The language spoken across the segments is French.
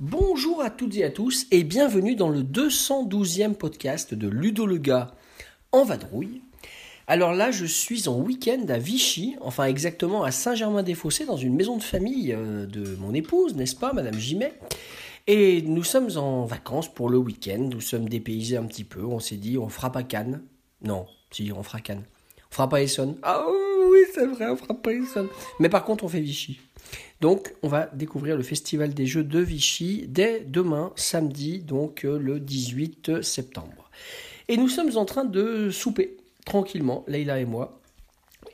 Bonjour à toutes et à tous et bienvenue dans le 212e podcast de Ludo le gars en vadrouille. Alors là, je suis en week-end à Vichy, enfin exactement à Saint-Germain-des-Fossés, dans une maison de famille euh, de mon épouse, n'est-ce pas, Madame Gimet? Et nous sommes en vacances pour le week-end, nous sommes dépaysés un petit peu, on s'est dit, on fera pas Cannes. Non, si, on fera Cannes. On fera pas Essonne. Ah oui, c'est vrai, on fera pas Essonne. Mais par contre, on fait Vichy. Donc, on va découvrir le Festival des Jeux de Vichy dès demain, samedi, donc euh, le 18 septembre. Et nous sommes en train de souper tranquillement, Leïla et moi.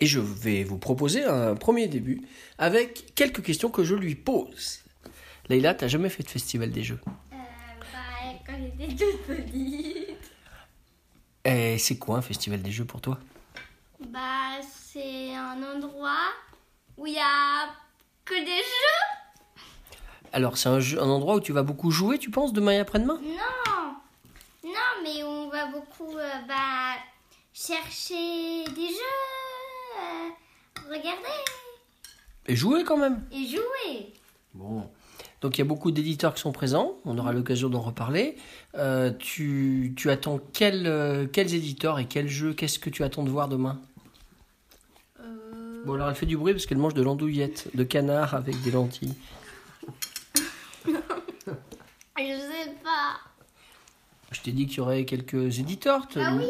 Et je vais vous proposer un premier début avec quelques questions que je lui pose. Leïla, t'as jamais fait de Festival des Jeux? Euh, bah, quand j'étais toute petite. Et c'est quoi un Festival des Jeux pour toi? Bah, c'est un endroit où il y a que des jeux. Alors, c'est un, jeu- un endroit où tu vas beaucoup jouer, tu penses, demain et après-demain? Non, non, mais on va beaucoup euh, bah, chercher des jeux, euh, regarder Et jouer quand même et jouer. Bon. Donc il y a beaucoup d'éditeurs qui sont présents, on aura l'occasion d'en reparler. Euh, tu, tu attends quel, euh, quels éditeurs et quels jeux? Qu'est-ce que tu attends de voir demain? Euh, Bon alors elle fait du bruit parce qu'elle mange de l'andouillette, de canard avec des lentilles. je sais pas. Je t'ai dit qu'il y aurait quelques éditeurs. te- Ah oui,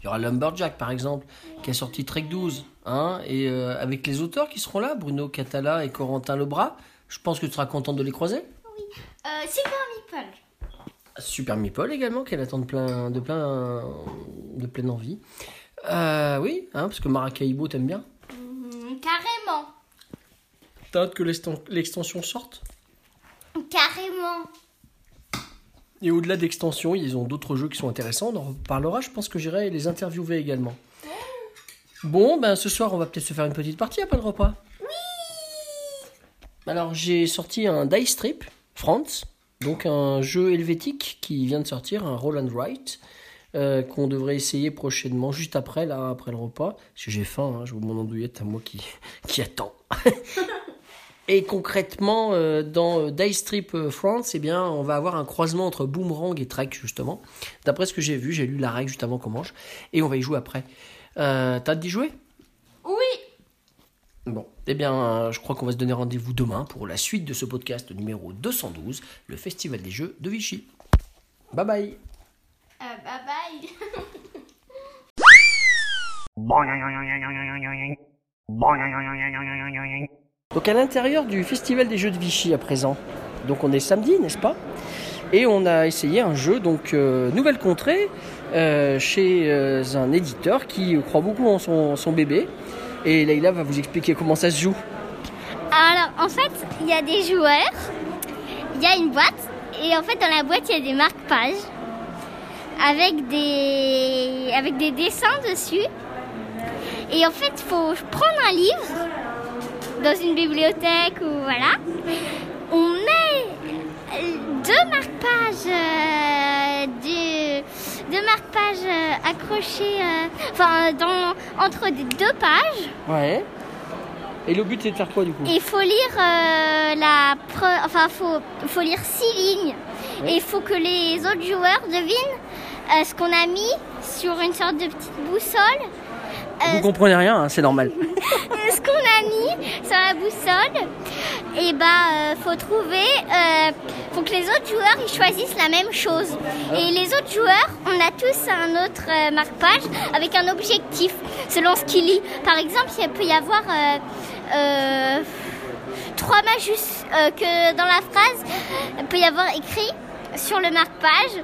Il y aura Lumberjack par exemple, qui a sorti Trek 12, hein, et euh, avec les auteurs qui seront là, Bruno Catala et Corentin Lebras. Je pense que tu seras contente de les croiser. euh, Super Meeple. Super Meeple également, qu'elle attend de plein, de plein, de pleine envie. Euh, oui, hein, parce que Maracaibo t'aimes bien. Mhm, carrément, T'as hâte que l'exten- l'extension sorte? Carrément. Et au-delà d'extension, ils ont d'autres jeux qui sont intéressants. On en reparlera. Je pense que j'irai les interviewer également. Bon, ben ce soir, on va peut-être se faire une petite partie après le repas. Oui Alors, j'ai sorti un Dice Strip, France. Donc, un jeu helvétique qui vient de sortir, un Roll and Write, euh, qu'on devrait essayer prochainement, juste après, là, après le repas. Parce que j'ai faim, hein, je vois mon andouillette à moi qui, qui attend. Et concrètement, euh, dans euh, Dice Strip euh, France, eh bien, on va avoir un croisement entre Boomerang et Trek, justement. D'après ce que j'ai vu, j'ai lu la règle juste avant qu'on mange. Et on va y jouer après. Euh, T'as hâte d'y jouer? Oui. Bon, eh bien, euh, je crois qu'on va se donner rendez-vous demain pour la suite de ce podcast numéro 212, le Festival des Jeux de Vichy. Bye bye Euh, bye bye. Donc à l'intérieur du Festival des Jeux de Vichy à présent. Donc on est samedi, n'est-ce pas? Et on a essayé un jeu, donc euh, Nouvelle Contrée, euh, chez euh, un éditeur qui croit beaucoup en son, bébé. Et Leïla va vous expliquer comment ça se joue. Alors, en fait, il y a des joueurs, il y a une boîte, et en fait, dans la boîte, il y a des marque-pages avec des, avec des dessins dessus. Et en fait, il faut prendre un livre dans une bibliothèque ou voilà. On met euh, deux marque-pages, euh, du- deux marque-pages euh, accrochés, euh, enfin, dans, entre des deux pages. Ouais. Et le but c'est de faire quoi du coup? Il faut lire euh, la pre- enfin faut faut lire six lignes et il faut que les autres joueurs devinent euh, ce qu'on a mis sur une sorte de petite boussole. Vous comprenez rien, hein, c'est normal. ce qu'on a mis sur la boussole, et bah euh, faut trouver, euh, faut que les autres joueurs ils choisissent la même chose. Et les autres joueurs, on a tous un autre euh, marque-page avec un objectif selon ce qu'il lit. Par exemple, il peut y avoir euh, trois majus que dans la phrase, il peut y avoir écrit sur le marque-page.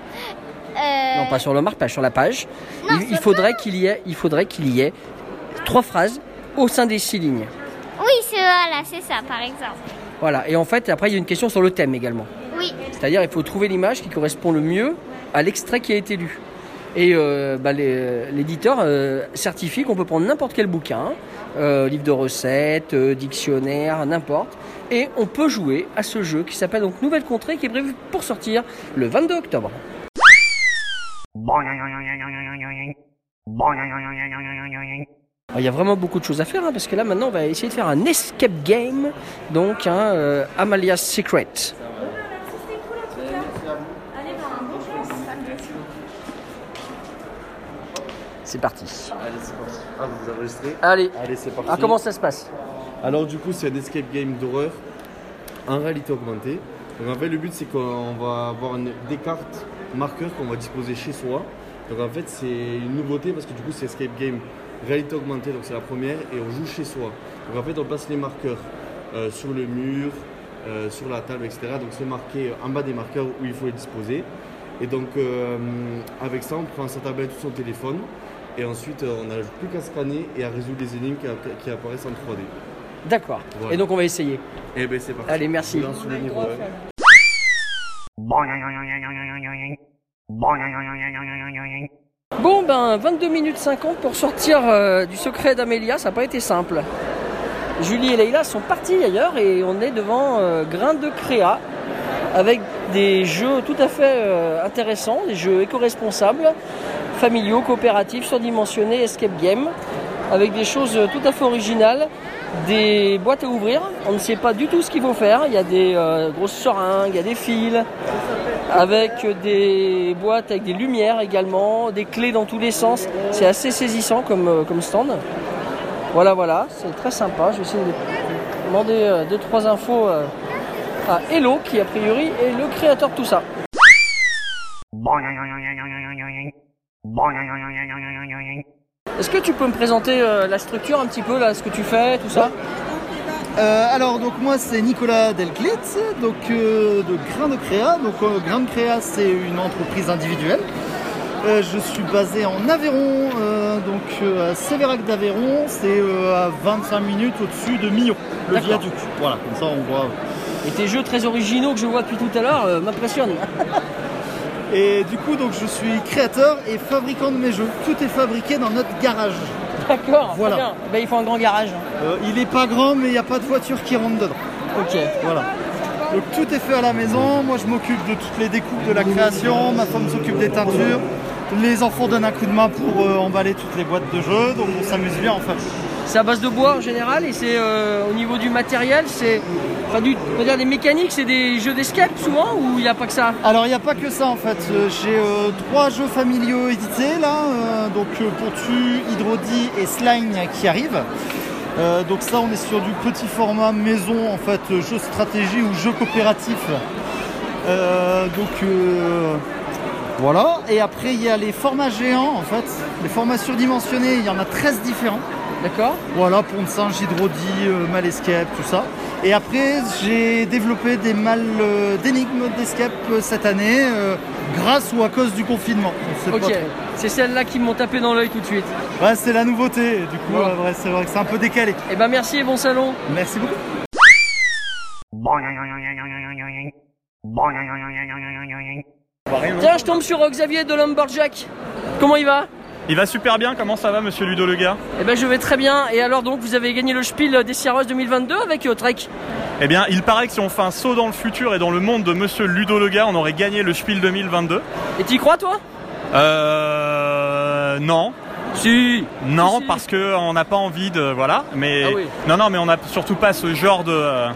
Euh, Non, pas sur le marque-page, sur la page. Non, il, faudrait qu'il y ait, il faudrait qu'il y ait trois phrases au sein des six lignes. Oui, c'est voilà, c'est ça, par exemple. Voilà. Et en fait, après, il y a une question sur le thème également. Oui, C'est-à-dire, il faut trouver l'image qui correspond le mieux à l'extrait qui a été lu. Et euh, bah, les- l'éditeur euh, certifie qu'on peut prendre n'importe quel bouquin, euh, livre de recettes, euh, dictionnaire, n'importe. Et on peut jouer à ce jeu qui s'appelle donc Nouvelle Contrée, qui est prévu pour sortir le 22 octobre. Alors, Il y a vraiment beaucoup de choses à faire hein, parce que là maintenant on va essayer de faire un escape game, donc un euh, Amalia's Secret. C'est parti. Allez, c'est parti. Ah, vous vous enregistrez Allez, Allez, c'est parti. ah, comment ça se passe? Alors, du coup, c'est un escape game d'horreur en réalité augmentée. Donc, en fait, le but, c'est qu'on va avoir une- des cartes marqueurs qu'on va disposer chez soi. Donc, en fait, c'est une nouveauté parce que du coup, c'est escape game réalité augmentée, donc c'est la première, et on joue chez soi. Donc, en fait, on place les marqueurs euh, sur le mur, euh, sur la table, etc. Donc, c'est marqué en bas des marqueurs où il faut les disposer. Et donc, euh, avec ça, on prend sa tablette ou son téléphone. Et ensuite, on n'a plus qu'à scanner et à résoudre les énigmes qui, app- qui apparaissent en 3D. D'accord. Voilà. Et donc on va essayer. Et ben c'est parti. Allez, merci vous lance le niveau un. Bon ben 22 minutes 50 pour sortir euh, du secret d'Amélia, ça n'a pas été simple. Julie et Leïla sont partis ailleurs et on est devant euh, Grain de Créa avec des jeux tout à fait euh, intéressants, des jeux éco-responsables, familiaux, coopératifs, surdimensionnés, escape game, avec des choses tout à fait originales, des boîtes à ouvrir, on ne sait pas du tout ce qu'il faut faire, il y a des euh, grosses seringues, il y a des fils, avec des boîtes avec des lumières également, des clés dans tous les sens. C'est assez saisissant comme, euh, comme stand. Voilà, voilà, c'est très sympa. Je vais essayer de demander euh, deux, trois infos euh, à Hello, qui a priori est le créateur de tout ça. Est-ce que tu peux me présenter euh, la structure un petit peu, là, ce que tu fais, tout ça? Euh, alors donc moi c'est Nicolas Delclitz, donc euh, de Grain de Créa. Donc euh, Grain de Créa c'est une entreprise individuelle. Je suis basé en Aveyron, donc à Sévérac d'Aveyron, c'est à 25 minutes au-dessus de Millau, le viaduc. Voilà, comme ça on voit. Et tes jeux très originaux que je vois depuis tout à l'heure m'impressionnent. Et du coup donc je suis créateur et fabricant de mes jeux. Tout est fabriqué dans notre garage. D'accord, Voilà. bien. Ben, il faut un grand garage. Euh, il est pas grand mais il n'y a pas de voiture qui rentre dedans. Ok. Voilà. Donc tout est fait à la maison. Moi je m'occupe de toutes les découpes de la création. Ma femme s'occupe des teintures. Les enfants donnent un coup de main pour euh, emballer toutes les boîtes de jeux. Donc on s'amuse bien en fait. C'est à base de bois en général et c'est euh, au niveau du matériel, c'est enfin on va dire des mécaniques, c'est des jeux d'escape souvent ou il n'y a pas que ça? Alors il n'y a pas que ça en fait. Euh, J'ai euh, trois jeux familiaux édités là. Donc Pontu, Hydrodi et Slime qui arrivent. Donc ça on est sur du petit format maison en fait, jeu stratégie ou jeu coopératif. Donc voilà. Et après il y a les formats géants en fait. Les formats surdimensionnés, il y en a 13 différents. D'accord Voilà, Pont de Singe, Hydrodi, euh, Mal Escape, tout ça. Et après, j'ai développé des mal euh, d'énigmes d'escape euh, cette année, euh, grâce ou à cause du confinement. On sait pas Ok. C'est celle-là qui m'ont tapé dans l'œil tout de suite. Ouais, c'est la nouveauté. Du coup, euh, ouais, c'est vrai que c'est un peu décalé. Eh ben merci et bon salon. Merci beaucoup. Tiens, je tombe sur Xavier de Lumberjack. Comment il va? Il va super bien, comment ça va monsieur Ludo le gars Eh ben je vais très bien. Et alors donc vous avez gagné le Spiel des Sierras 2022 avec euh, Trek. Eh bien, il paraît que si on fait un saut dans le futur et dans le monde de monsieur Ludo le gars, on aurait gagné le Spiel 2022. Et t'y crois toi? Euh... Non. Si. Non, Si, si. parce que on n'a pas envie de... Voilà. Mais... Ah oui. Non, non, mais on n'a surtout pas ce genre de, euh,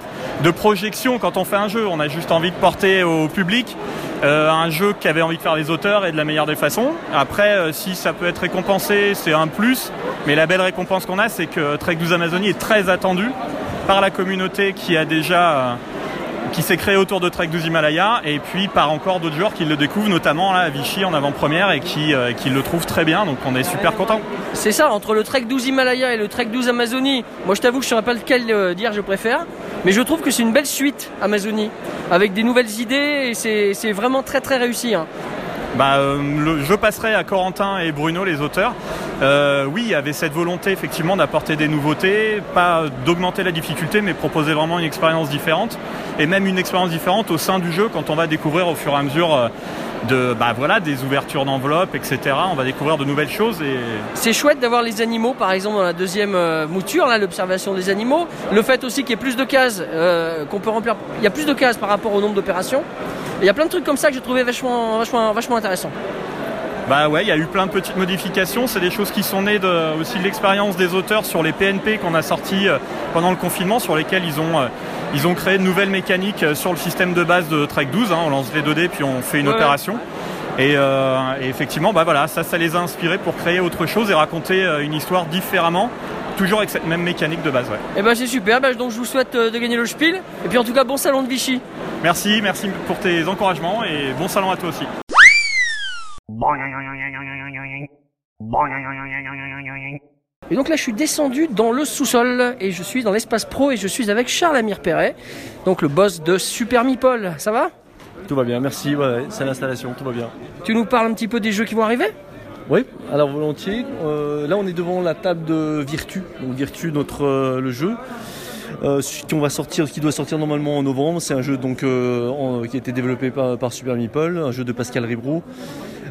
de projection quand on fait un jeu. On a juste envie de porter au public euh, un jeu qu'avaient envie de faire les auteurs et de la meilleure des façons. Après, euh, si ça peut être récompensé, c'est un plus. Mais la belle récompense qu'on a, c'est que Trek 12 Amazonie est très attendu par la communauté qui a déjà... euh, qui s'est créée autour de Trek 12 Himalaya et puis par encore d'autres joueurs qui le découvrent, notamment là, à Vichy en avant-première et qui, euh, qui le trouvent très bien. Donc on est super content. C'est ça, entre le Trek 12 Himalaya et le Trek 12 Amazonie, moi je t'avoue que je ne saurais pas lequel euh, dire je préfère, mais je trouve que c'est une belle suite Amazonie, avec des nouvelles idées et c'est c'est vraiment très très réussi. hein. Bah, euh, je passerai à Corentin et Bruno, les auteurs. Euh, oui, il y avait cette volonté effectivement d'apporter des nouveautés, pas d'augmenter la difficulté, mais proposer vraiment une expérience différente, et même une expérience différente au sein du jeu quand on va découvrir au fur et à mesure euh, de bah voilà des ouvertures d'enveloppes, etc. On va découvrir de nouvelles choses et C'est chouette d'avoir les animaux, par exemple, dans la deuxième euh, mouture, là, l'observation des animaux. Le fait aussi qu'il y ait plus de cases, euh, qu'on peut remplir. Il y a plus de cases par rapport au nombre d'opérations. Il y a plein de trucs comme ça que j'ai trouvé vachement, vachement, vachement intéressant. Bah ouais, il y a eu plein de petites modifications. C'est des choses qui sont nées de- aussi de l'expérience des auteurs sur les PNP qu'on a sortis euh, pendant le confinement, sur lesquels ils ont, euh, ils ont créé de nouvelles mécaniques euh, sur le système de base de Trek 12. hein. On lance les 2D puis on fait une Ouais, opération. Et, euh, et effectivement, bah voilà, ça, ça les a inspirés pour créer autre chose et raconter une histoire différemment, toujours avec cette même mécanique de base. Ouais. Et ben c'est super, Ben, donc je vous souhaite euh, de gagner le spiel. Et puis en tout cas, bon salon de Vichy. Merci, merci pour tes encouragements et bon salon à toi aussi. Et donc là, je suis descendu dans le sous-sol et je suis dans l'espace pro et je suis avec Charles Amir Perret, donc le boss de Super Meeple. Ça va? Tout va bien, merci, ouais, c'est l'installation, tout va bien. Tu nous parles un petit peu des jeux qui vont arriver? Oui, alors volontiers. Euh, là, on est devant la table de Virtu. Donc Virtu, notre euh, le jeu. Euh, qu'on va sortir, qui doit sortir normalement en novembre, c'est un jeu donc euh, en- qui a été développé par, par Super Meeple, un jeu de Pascal Ribro, euh,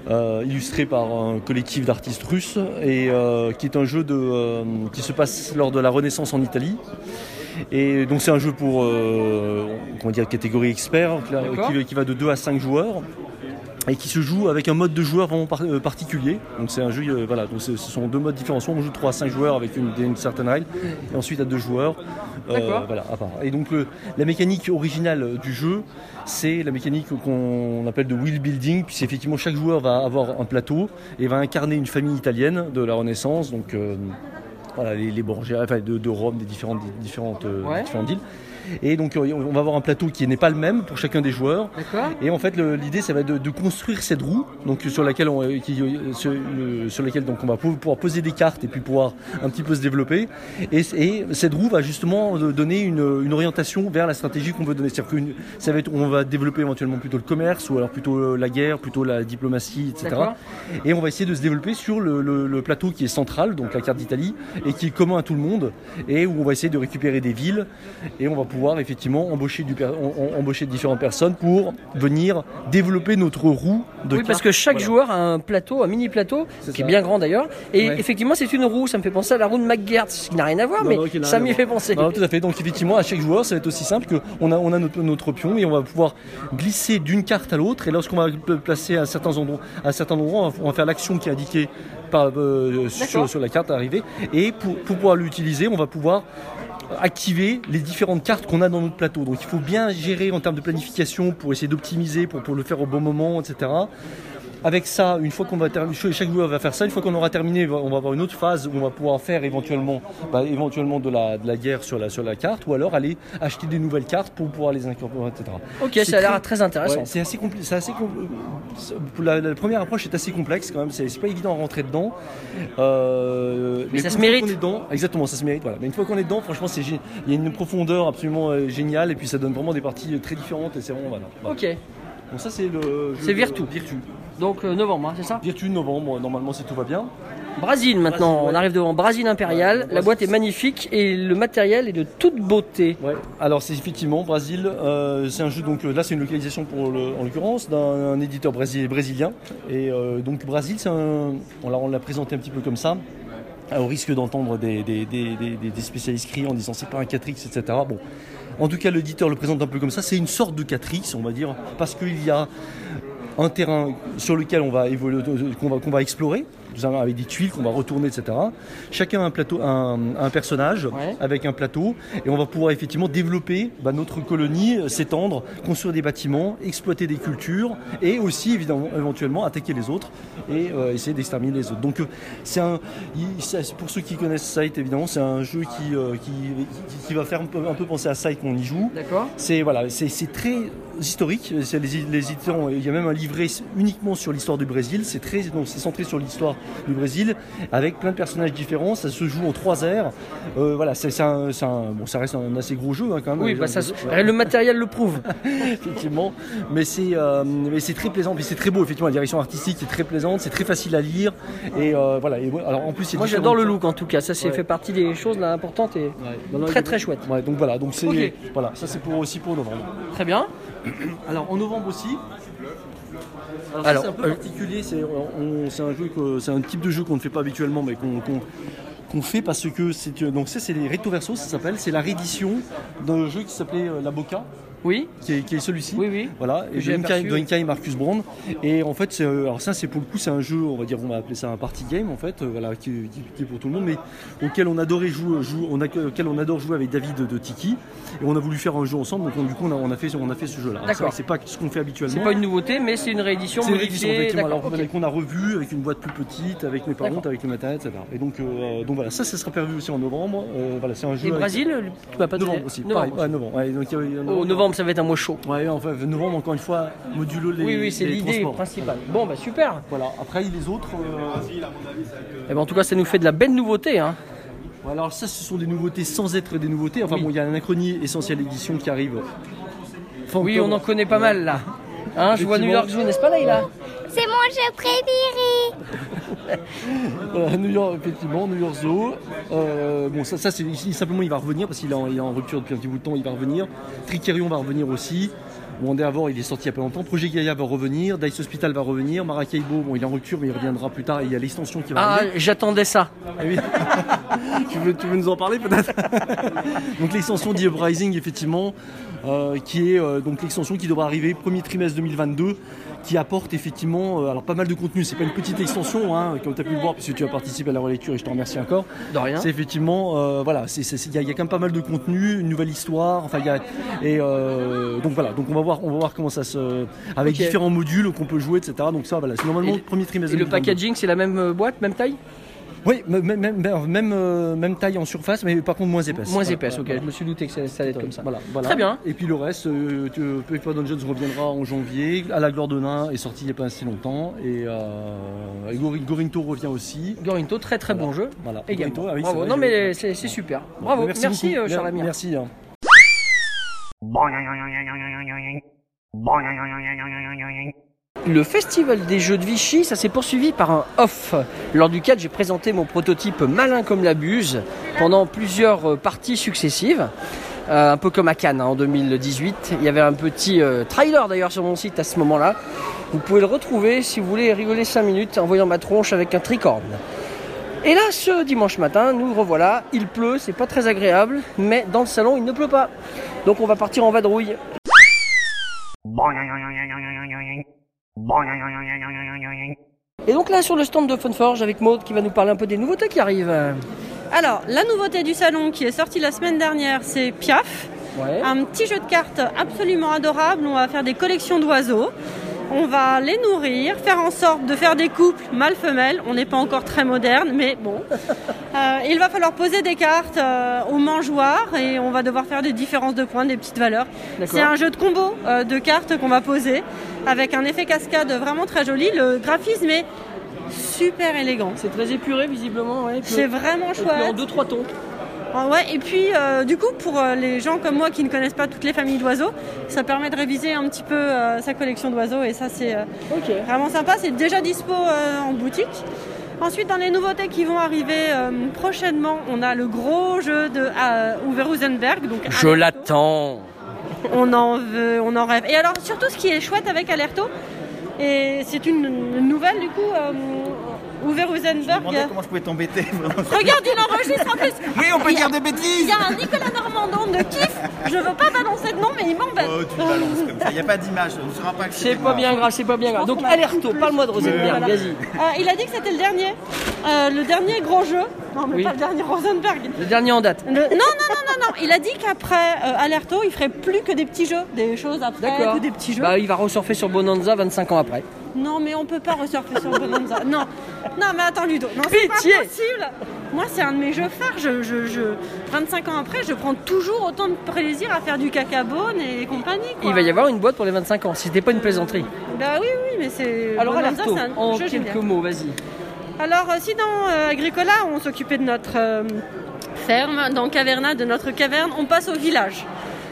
illustré par un collectif d'artistes russes et euh, qui est un jeu de, euh, qui se passe lors de la Renaissance en Italie. Et donc c'est un jeu pour euh, comment dire, catégorie expert qui, qui va de 2 à 5 joueurs et qui se joue avec un mode de joueur vraiment par- euh, particulier. Donc c'est un jeu, euh, voilà, donc ce sont deux modes différents. Soit on joue 3 à 5 joueurs avec une, une certaine règle, et ensuite à deux joueurs. euh, voilà, à part. Et donc le- la mécanique originale du jeu, c'est la mécanique qu'on appelle de wheel building, puis c'est effectivement chaque joueur va avoir un plateau et va incarner une famille italienne de la Renaissance, donc euh, voilà, les, les Borgia, enfin de, de Rome, des différentes, des différentes, euh, Ouais. différentes villes. Et donc euh, on va avoir un plateau qui n'est pas le même pour chacun des joueurs. Et en fait, l'idée, ça va être de, de construire cette roue, donc sur laquelle on, euh, qui, euh, sur, le- sur laquelle donc on va pou- pouvoir poser des cartes et puis pouvoir un petit peu se développer. Et, et cette roue va justement donner une, une orientation vers la stratégie qu'on veut donner. C'est-à-dire que ça va être, on va développer éventuellement plutôt le commerce ou alors plutôt la guerre, plutôt la diplomatie, etc. Et on va essayer de se développer sur le, le- le plateau qui est central, donc la carte d'Italie, et qui est commun à tout le monde, et où on va essayer de récupérer des villes, et on va pouvoir effectivement embaucher, du per- em- em- embaucher différentes personnes pour venir développer notre roue de Oui, parce que chaque Voilà. joueur a un plateau, un mini plateau, qui est bien grand d'ailleurs. Et Ouais. effectivement, c'est une roue. Ça me fait penser à la roue de McGuire, ce qui n'a rien à voir, Non, mais non, ça à m'y fait penser. Non, tout à fait. Donc effectivement, à chaque joueur, ça va être aussi simple que on a, on a notre, notre pion et on va pouvoir glisser d'une carte à l'autre. Et lorsqu'on va le placer à certains endroits, à certains endroits, on va, faire l'action qui est indiquée par, euh, sur, sur la carte arrivée. Et pour, pour pouvoir l'utiliser, on va pouvoir activer les différentes cartes qu'on a dans notre plateau. Donc il faut bien gérer en termes de planification pour essayer d'optimiser, pour, le faire au bon moment, etc. Avec ça, une fois qu'on va chaque joueur va faire ça. Une fois qu'on aura terminé, on va avoir une autre phase où on va pouvoir faire éventuellement, bah, éventuellement de la, de la guerre sur la, sur la carte, ou alors aller acheter des nouvelles cartes pour pouvoir les incorporer, etc. Ok, ça a l'air très- intéressant. Ouais, c'est assez complexe. La, la première approche est assez complexe quand même. C'est pas évident à rentrer dedans. Euh, Mais ça une se fois mérite. qu'on est dedans, exactement, ça se mérite. Voilà. Mais une fois qu'on est dedans, franchement, c'est il y a une profondeur absolument euh, géniale et puis ça donne vraiment des parties euh, très différentes et c'est vraiment. Voilà. Ok, Donc ça c'est le. Virtu. Virtu. donc euh, novembre, hein, c'est ça Virtu novembre. Normalement, si tout va bien. Brésil maintenant, Brésil, ouais. on arrive devant Brésil Impérial. Ouais, La boîte est magnifique et le matériel est de toute beauté. Ouais. Alors c'est effectivement Brésil. euh, c'est un jeu donc euh, là c'est une localisation pour le- en l'occurrence d'un un éditeur brésili- brésilien. Et euh, donc Brésil, c'est un. On l'a présenté un petit peu comme ça. Au risque d'entendre des, des, des, des- des spécialistes crier en disant c'est pas un 4X, etc. Bon, en tout cas, l'éditeur le présente un peu comme ça. C'est une sorte de 4X, on va dire, parce qu'il y a un terrain sur lequel on va va explorer, avec des tuiles qu'on va retourner, etc. Chacun a un plateau, un, un personnage Ouais. avec un plateau, et on va pouvoir effectivement développer bah, notre colonie, euh, s'étendre, construire des bâtiments, exploiter des cultures, et aussi évidemment éventuellement attaquer les autres et euh, essayer d'exterminer les autres. Donc euh, c'est un, pour ceux qui connaissent Sight évidemment, c'est un jeu qui, euh, qui, qui- qui va faire un peu, un peu penser à Sight quand on y joue. D'accord C'est voilà, c'est très historique. Les, les il y a même un livret uniquement sur l'histoire du Brésil. C'est très, donc c'est centré sur l'histoire du Brésil, avec plein de personnages différents. Ça se joue en trois airs. Euh, voilà, c'est un, un- bon, ça reste un assez gros jeu hein, quand même. Oui, bah ça, ouais, le matériel le prouve. effectivement. Mais c'est, euh, mais c'est très plaisant. Puis c'est très beau. Effectivement, la direction artistique est très plaisante. C'est très facile à lire. Et euh, voilà. Et, alors en plus, Moi j'adore le look en tout cas, ça c'est Ouais. fait partie des choses là, importantes et très très chouette. Donc voilà. Donc c'est voilà. Ça c'est pour aussi pour novembre. Très bien. Alors en novembre aussi, Alors, c'est un peu euh, particulier, c'est un, jeu que- c'est un type de jeu qu'on ne fait pas habituellement, mais qu'on fait parce que c'est donc ça c'est les verso, ça s'appelle, c'est la réédition d'un jeu qui s'appelait euh, La Boca, Oui, qui est, qui est celui-ci. oui, oui. Voilà, et J'ai de et Marcus Brand. Et en fait, euh, alors ça, c'est pour le coup, c'est un jeu, on va dire, on va appeler ça un party game, en fait, euh, voilà, qui, qui- qui est pour tout le monde, mais auquel on adorait jouer, jouer- on a, auquel on adore jouer avec David de, de Tiki. Et on a voulu faire un jeu ensemble, donc on- du coup, on a, on a fait, on a fait ce jeu-là. D'accord. C'est pas ce qu'on fait habituellement. C'est pas une nouveauté, mais c'est une réédition C'est une réédition, effectivement. Alors, qu'on a revu avec une boîte plus petite, avec mes parents, avec le matériel, etc. Et donc, euh, donc voilà, ça, ça sera prévu aussi en novembre. Euh, voilà, c'est un jeu. Et avec- Brésil, tu pas Novembre aussi. Novembre pareil, ouais, novembre. Ouais, donc, il y a- il y a- Oh, novembre, ça va être un mois chaud. Ouais, enfin, novembre, encore une fois, modulo les. oui, oui, c'est l'idée principale. Bon, bah super. Voilà, après les autres. euh, Eh ben, en tout cas, ça nous fait de la belle nouveauté. Hein. alors ça, ce sont des nouveautés sans être des nouveautés. Enfin Oui. bon, il y a l'anachronie essentielle édition qui arrive. Oui, on en connaît pas mal là. Hein, je vois New. York Zoo, n'est-ce pas là, il a C'est mon jeu préféré. Voilà, New York, effectivement, New York Zoo. Euh, bon, ça, ça c'est simplement il va revenir parce qu'il est, en- il est en rupture depuis un petit bout de temps. Il va revenir. Tricerion va revenir aussi. Bon, Endeavor, il est sorti il y a pas longtemps. Projet Gaia va revenir. Dice Hospital va revenir. Maracaibo, bon, il est en rupture, mais il reviendra plus tard. Et il y a l'extension qui va Ah, arriver. j'attendais ça. Ah oui. tu, veux, tu veux nous en parler peut-être? Donc l'extension The Uprising effectivement, euh, qui est euh, donc l'extension qui devra arriver premier trimestre 2022, qui apporte effectivement euh, alors pas mal de contenu. C'est pas une petite extension, hein, comme tu as pu le voir puisque tu as participé à la relecture et je te remercie encore. De rien. C'est effectivement euh, voilà, il y, a- il y a quand même pas mal de contenu, une nouvelle histoire. Enfin il y a et euh, donc voilà, donc on va voir, on va voir comment ça se avec différents modules qu'on peut jouer, etc. Donc ça voilà, c'est normalement Et- le premier trimestre. Et le 2022. packaging, c'est la même boîte, même taille? Oui, même, même, même, euh, taille en surface, mais par contre moins épaisse. Moins Voilà, épaisse, ok. voilà. Je me suis douté que ça, allait être comme ça. Voilà, voilà. Très bien. Et puis le reste, euh, Paper Dungeons reviendra en janvier. À la gloire de nain est sorti il n'y a pas si longtemps. Et, euh, et Gori- Gorinto revient aussi. Gorinto, très très bon jeu. Voilà. Également. Gorinto, ah oui, Bravo. non, mais c'est c'est super. Bravo. Merci, beaucoup. euh, cher Mer- ami. Merci. hein. Le festival des jeux de Vichy, ça s'est poursuivi par un off, lors duquel j'ai présenté mon prototype Malin comme la buse pendant plusieurs euh, parties successives. Euh, un peu comme à Cannes hein, en 2018. Il y avait un petit euh, trailer d'ailleurs sur mon site à ce moment-là. Vous pouvez le retrouver si vous voulez rigoler 5 minutes en voyant ma tronche avec un tricorne. Et là, ce dimanche matin, nous revoilà. Il pleut, c'est pas très agréable, mais dans le salon, il ne pleut pas. Donc on va partir en vadrouille. Et donc là, sur le stand de Funforge avec Maud qui va nous parler un peu des nouveautés qui arrivent. Alors, la nouveauté du salon qui est sortie la semaine dernière, c'est Piaf. Ouais. Un petit jeu de cartes absolument adorable. On va faire des collections d'oiseaux. On va les nourrir, faire en sorte de faire des couples mâle-femelle. On n'est pas encore très moderne, mais bon. Euh, il va falloir poser des cartes euh, aux mangeoires et on va devoir faire des différences de points, des petites valeurs. C'est un jeu de combo euh, de cartes qu'on va poser avec un effet cascade vraiment très joli. Le graphisme est super élégant. C'est très épuré visiblement. Ouais, C'est vraiment et puis en chouette. deux trois tons. Ah ouais, et puis euh, du coup, pour euh, les gens comme moi qui ne connaissent pas toutes les familles d'oiseaux, ça permet de réviser un petit peu euh, sa collection d'oiseaux et ça c'est euh, vraiment sympa. C'est déjà dispo euh, en boutique. Ensuite, dans les nouveautés qui vont arriver euh, prochainement, on a le gros jeu de euh, Uwe Rosenberg. Donc Je l'attends. On en veut, on en rêve. Et alors, surtout, ce qui est chouette avec Alerto, et c'est une, une nouvelle du coup, euh, Uwe Rosenberg. comment je pouvais t'embêter. Regarde, il enregistre en plus. Oui, on peut Il dire des Il bêtises. y a un Nicolas Normandon de kiff. Je veux pas balancer de nom, mais il m'embête. Oh, tu balances comme ça. Il n'y a pas d'image. On ne saura pas que C'est pas bien grave, c'est pas bien grave. Donc Alerto, parle-moi de Rosenberg, Voilà. vas-y. Euh, il a dit que c'était le dernier. Euh, le dernier gros jeu. Non, mais Oui. pas le dernier Rosenberg. Le dernier en date. Le- Non, non, non, non, non. Il a dit qu'après euh, Alerto, il ferait plus que des petits jeux. Des choses après, D'accord. que des petits jeux. Bah, il va ressurfer sur Bonanza 25 ans après. Non, mais on peut pas ressurfer sur Bonanza. Non, non, mais attends, Ludo. Non, c'est pas Pitié. possible. Moi, c'est un de mes jeux phares. Je, je, je- 25 ans après, je prends toujours autant de plaisir à faire du cacabone et compagnie. quoi. Il va y avoir une boîte pour les 25 ans, si c'était pas une plaisanterie. Bah oui, oui, mais c'est. Alors Bonanza, Alerto, c'est un en jeu quelques génial. mots, vas-y. Alors, euh, si dans euh, Agricola, on s'occupait de notre euh, ferme, dans Caverna, de notre caverne, on passe au village.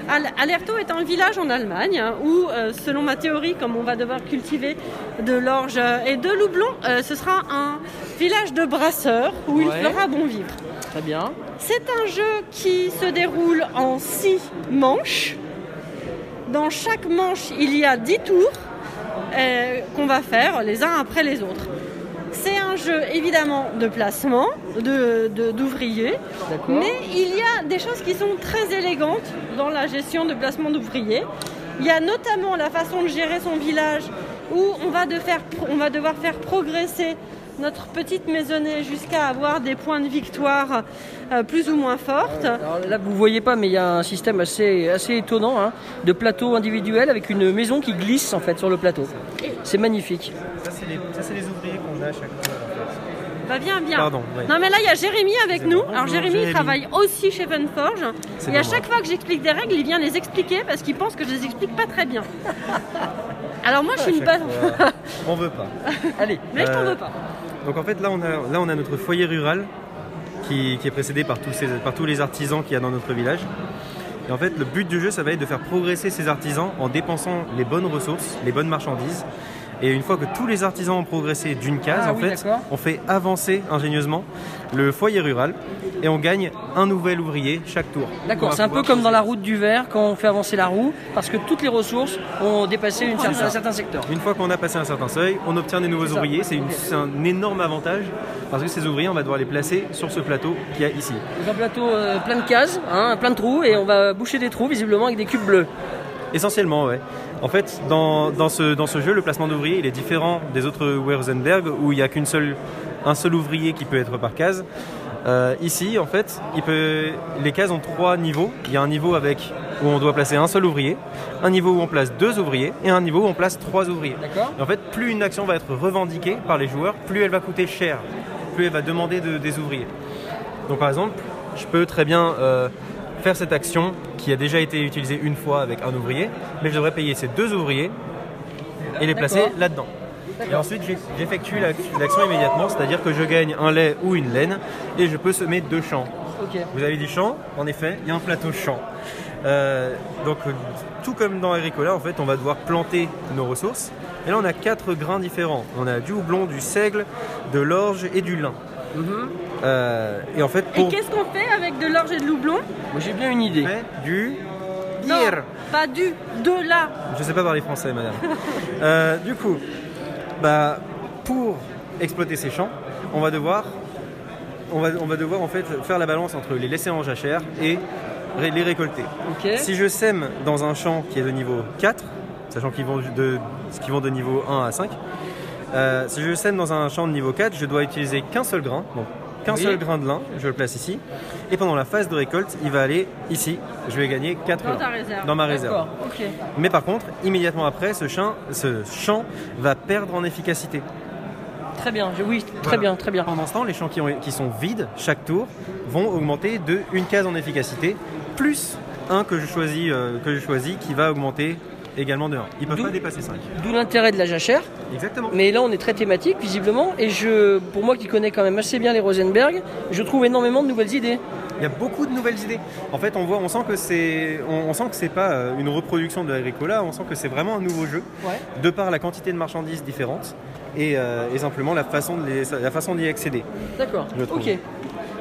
Al- Alerto est un village en Allemagne hein, où, euh, selon ma théorie, comme on va devoir cultiver de l'orge et de l'houblon, euh, ce sera un village de brasseurs où Ouais. il fera bon vivre. Très bien. C'est un jeu qui se déroule en six manches. Dans chaque manche, il y a 10 tours. euh, qu'on va faire les uns après les autres. C'est un jeu évidemment de placement, de- de- d'ouvriers, D'accord. mais il y a des choses qui sont très élégantes dans la gestion de placement d'ouvriers. Il y a notamment la façon de gérer son village où on va, de faire- on va devoir faire progresser notre petite maisonnée jusqu'à avoir des points de victoire euh, plus ou moins fortes. Alors là, vous voyez pas, mais il y a un système assez, assez étonnant hein, de plateau individuel avec une maison qui glisse en fait sur le plateau. C'est magnifique. Ça, c'est les, ça, c'est les ouvriers qu'on a à chaque fois. Bah viens, viens. Pardon. Non mais là il y a Jérémy avec nous. bon. Alors Bonjour, Jérémy il travaille aussi chez Funforge. Et à chaque fois que j'explique des règles, il vient les expliquer parce qu'il pense que je les explique pas très bien. Alors moi je suis une bonne. On veut pas. Allez, Mais je t'en Euh, veux pas. Donc en fait là on a, là, on a notre foyer rural qui, qui est précédé par tous, ces, par tous les artisans qu'il y a dans notre village. Et en fait le but du jeu ça va être de faire progresser ces artisans en dépensant les bonnes ressources, les bonnes marchandises. Et une fois que tous les artisans ont progressé d'une case, Ah en oui, fait, on fait avancer ingénieusement le foyer rural et on gagne un nouvel ouvrier chaque tour. D'accord, c'est un peu comme dans la route du verre quand on fait avancer la roue, parce que toutes les ressources ont dépassé une un certain secteur. Une fois qu'on a passé un certain seuil, on obtient des nouveaux ouvriers. C'est un énorme avantage parce que ces ouvriers, on va devoir les placer sur ce plateau qu'il y a ici. Un plateau euh, plein de cases, hein, plein de trous, et on va boucher des trous visiblement avec des cubes bleus. Essentiellement, ouais. En fait, dans, dans ce, dans ce jeu, le placement d'ouvriers, il est différent des autres Wurzenberg où il n'y a qu'un seul, un seul ouvrier qui peut être par case. Euh, ici, en fait, il peut, les cases ont trois niveaux. Il y a un niveau avec où on doit placer un seul ouvrier, un niveau où on place deux ouvriers et un niveau où on place trois ouvriers. Et en fait, plus une action va être revendiquée par les joueurs, plus elle va coûter cher, plus elle va demander de- des ouvriers. Donc par exemple, je peux très bien euh, faire cette action qui a déjà été utilisée une fois avec un ouvrier, mais je devrais payer ces deux ouvriers et les placer là-dedans. Et ensuite, j'eff- j'effectue l'ac- l'action immédiatement, c'est-à-dire que je gagne un lait ou une laine et je peux semer deux champs. Vous avez dit champ, en effet, il y a un plateau champ. Euh, donc, tout comme dans Agricola, en fait, on va devoir planter nos ressources. Et là, on a quatre grains différents. On a du houblon, du seigle, de l'orge et du lin. Euh, et en fait, Et qu'est-ce qu'on fait avec de l'orge et de l'houblon Moi j'ai bien une idée. fait du Non, Hier. pas du, de là. Je sais pas parler français, madame. Euh, du coup, bah, pour exploiter ces champs, on va devoir, on va, on va devoir en fait faire la balance entre les laisser en jachère et les récolter. Ok. Si je sème dans un champ qui est de niveau 4, sachant qu'ils vont de, qu'ils vont de niveau 1 à 5, euh, si je sème dans un champ de niveau 4, je dois utiliser qu'un seul grain, donc qu'un Oui. seul grain de lin, je le place ici, et pendant la phase de récolte, il va aller ici, je vais gagner 4 Dans ta réserve. dans ma réserve. Mais par contre, immédiatement après, ce champ, ce champ va perdre en efficacité. Très bien, je- oui, très Voilà. bien, très bien. Pendant ce temps, les champs qui, ont- qui sont vides chaque tour vont augmenter de une case en efficacité, plus un que je choisis, euh, que je choisis qui va augmenter également de 1. Ils peuvent D'où- pas dépasser 5. D'où l'intérêt de la jachère. Exactement. Mais là, on est très thématique, visiblement. Et je, pour moi qui connais quand même assez bien les Rosenberg, je trouve énormément de nouvelles idées. Il y a beaucoup de nouvelles idées. En fait, on voit, on sent que c'est, on, on sent que c'est pas euh, une reproduction de Agricola. On sent que c'est vraiment un nouveau jeu, Ouais. de par la quantité de marchandises différentes et, euh, et simplement la façon de les- la façon d'y accéder. D'accord. Ok.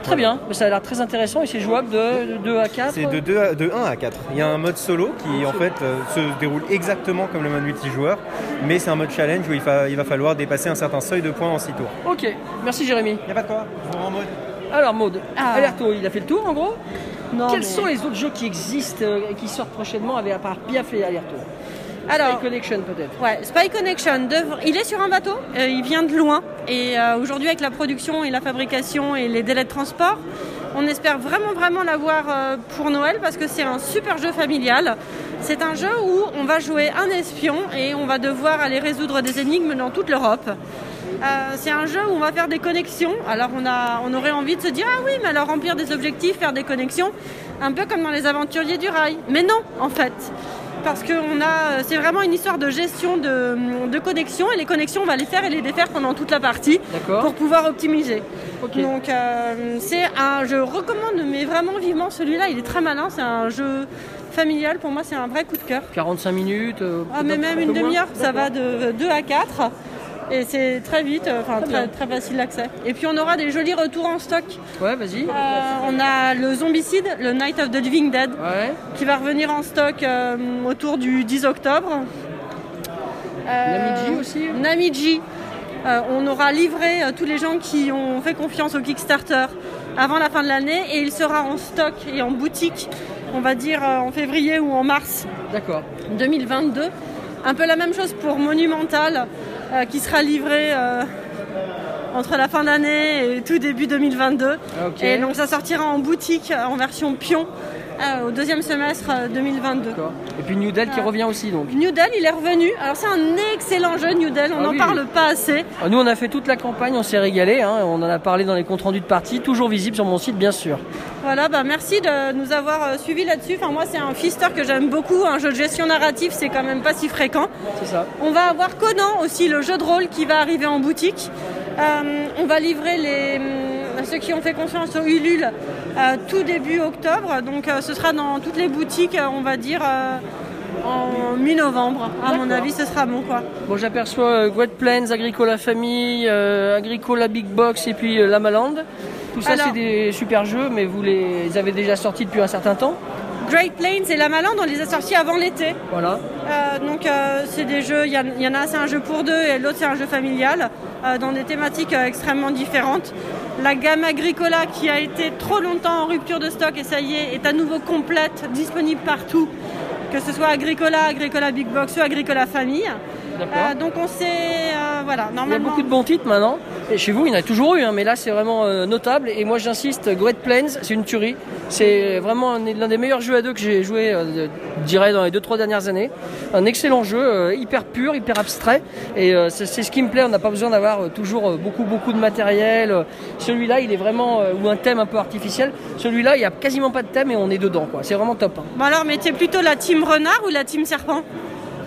Très bien. Mais ça a l'air très intéressant et c'est jouable de, de 2 à 4. C'est de, 2 à- de 1 à 4. Il y a un mode solo qui en fait euh, se déroule exactement comme le mode multijoueur, mais c'est un mode challenge où il, fa- il va falloir dépasser un certain seuil de points en 6 tours. Ok. Merci Jérémy. Il n'y a pas de quoi, je vous rends en mode. Alors Maude, Ah. Alerto, il a fait le tour en gros. Non, Quels mais- sont les autres jeux qui existent euh, et qui sortent prochainement avec à part Piaf et Alerto Alors, Spy Connection peut-être. Ouais, Spy Connection, il est sur un bateau, euh, il vient de loin. Et euh, aujourd'hui, avec la production et la fabrication et les délais de transport, on espère vraiment, vraiment l'avoir euh, pour Noël parce que c'est un super jeu familial. C'est un jeu où on va jouer un espion et on va devoir aller résoudre des énigmes dans toute l'Europe. Euh, c'est un jeu où on va faire des connexions. Alors on, a, on aurait envie de se dire ah oui mais alors remplir des objectifs, faire des connexions, un peu comme dans les aventuriers du rail. Mais non en fait parce que a, c'est vraiment une histoire de gestion de, de connexions et les connexions on va les faire et les défaire pendant toute la partie pour pouvoir optimiser. Donc euh, c'est un, je recommande mais vraiment vivement celui-là. Il est très malin. C'est un jeu familial. Pour moi c'est un vrai coup de cœur. 45 minutes. euh, Ah, mais même un une demi-heure, ça va de 2 à 4. Et c'est très vite, euh, enfin Très très, facile d'accès. Et puis on aura des jolis retours en stock. Ouais, vas-y. Euh, on a le Zombicide, le Night of the Living Dead, Ouais. qui va revenir en stock euh, autour du 10 octobre. Namiji aussi Namiji. On aura livré tous les gens qui ont fait confiance au Kickstarter avant la fin de l'année et il sera en stock et en boutique, on va dire en février ou en mars D'accord. 2022. Un peu la même chose pour Monumental euh, qui sera livré euh, entre la fin d'année et tout début 2022. Ok. Et donc ça sortira en boutique euh, en version pion euh, au deuxième semestre euh, 2022. D'accord. Et puis New Del qui Ah. revient aussi donc. Newdell, il est revenu. Alors c'est un excellent jeu Newdell, on Ah n'en oui, parle pas assez. Ah, Nous on a fait toute la campagne, on s'est régalé, hein, on en a parlé dans les comptes rendus de partie, toujours visible sur mon site bien sûr. Voilà, bah merci de nous avoir euh, suivis là-dessus. Enfin moi c'est un Fister que j'aime beaucoup, un jeu de gestion narrative, c'est quand même pas si fréquent. C'est ça. On va avoir Conan aussi, le jeu de rôle qui va arriver en boutique. Euh, on va livrer les, ceux qui ont fait confiance au Ulule euh, tout début octobre. Donc euh, ce sera dans toutes les boutiques, euh, on va dire, en mi-novembre. À mon avis, ce sera bon quoi. Bon j'aperçois Great Plains, Agricola Famille, euh, Agricola Big Box et puis euh, Lamaland. Tout ça Alors- c'est des super jeux mais vous les avez déjà sortis depuis un certain temps. Great Plains et Lamaland, on les a sortis avant l'été. Voilà. Euh, donc c'est des jeux, il y, y en a c'est un jeu pour deux et l'autre c'est un jeu familial dans des thématiques extrêmement différentes. La gamme Agricola qui a été trop longtemps en rupture de stock et ça y est est à nouveau complète, disponible partout, que ce soit Agricola, Agricola Big Box ou Agricola Famille. Euh, donc on sait, euh, voilà, Il y a normalement. beaucoup de bons titres maintenant. Et chez vous, il y en a toujours eu, hein, mais là, c'est vraiment euh, notable. Et moi, j'insiste, Great Plains, c'est une tuerie. C'est vraiment un- l'un des meilleurs jeux à deux que j'ai joué, je dirais, dans les deux trois dernières années. Un excellent jeu, hyper pur, hyper abstrait. Et c'est ce qui me plaît. On n'a pas besoin d'avoir toujours beaucoup, beaucoup de matériel. Celui-là, il est vraiment ou un thème un peu artificiel. Celui-là, il y a quasiment pas de thème et on est dedans. quoi. C'est vraiment top. hein. Bon alors, mais t'es plutôt la team renard ou la team serpent?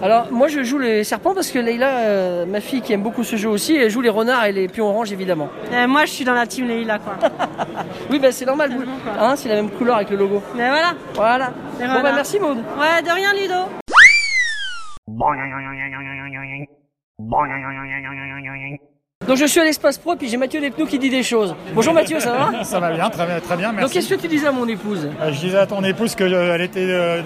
Alors, moi, je joue les serpents parce que Leïla, euh, ma fille qui aime beaucoup ce jeu aussi, elle joue les renards et les pions oranges, évidemment. Euh, Moi je suis dans la team Leïla quoi. Oui, bah, c'est normal. vous-. Hein, c'est la même couleur avec le logo. mais voilà. Voilà. Et Bon, voilà. bah, merci Maud. Ouais, de rien Ludo. Donc, je suis à l'Espace Pro, puis j'ai Mathieu Despnous qui dit des choses. Bonjour Mathieu, ça va? Ça va bien, très bien, très bien, Donc, merci. qu'est-ce que tu disais à mon épouse? Euh, Je disais à ton épouse qu'elle était, euh,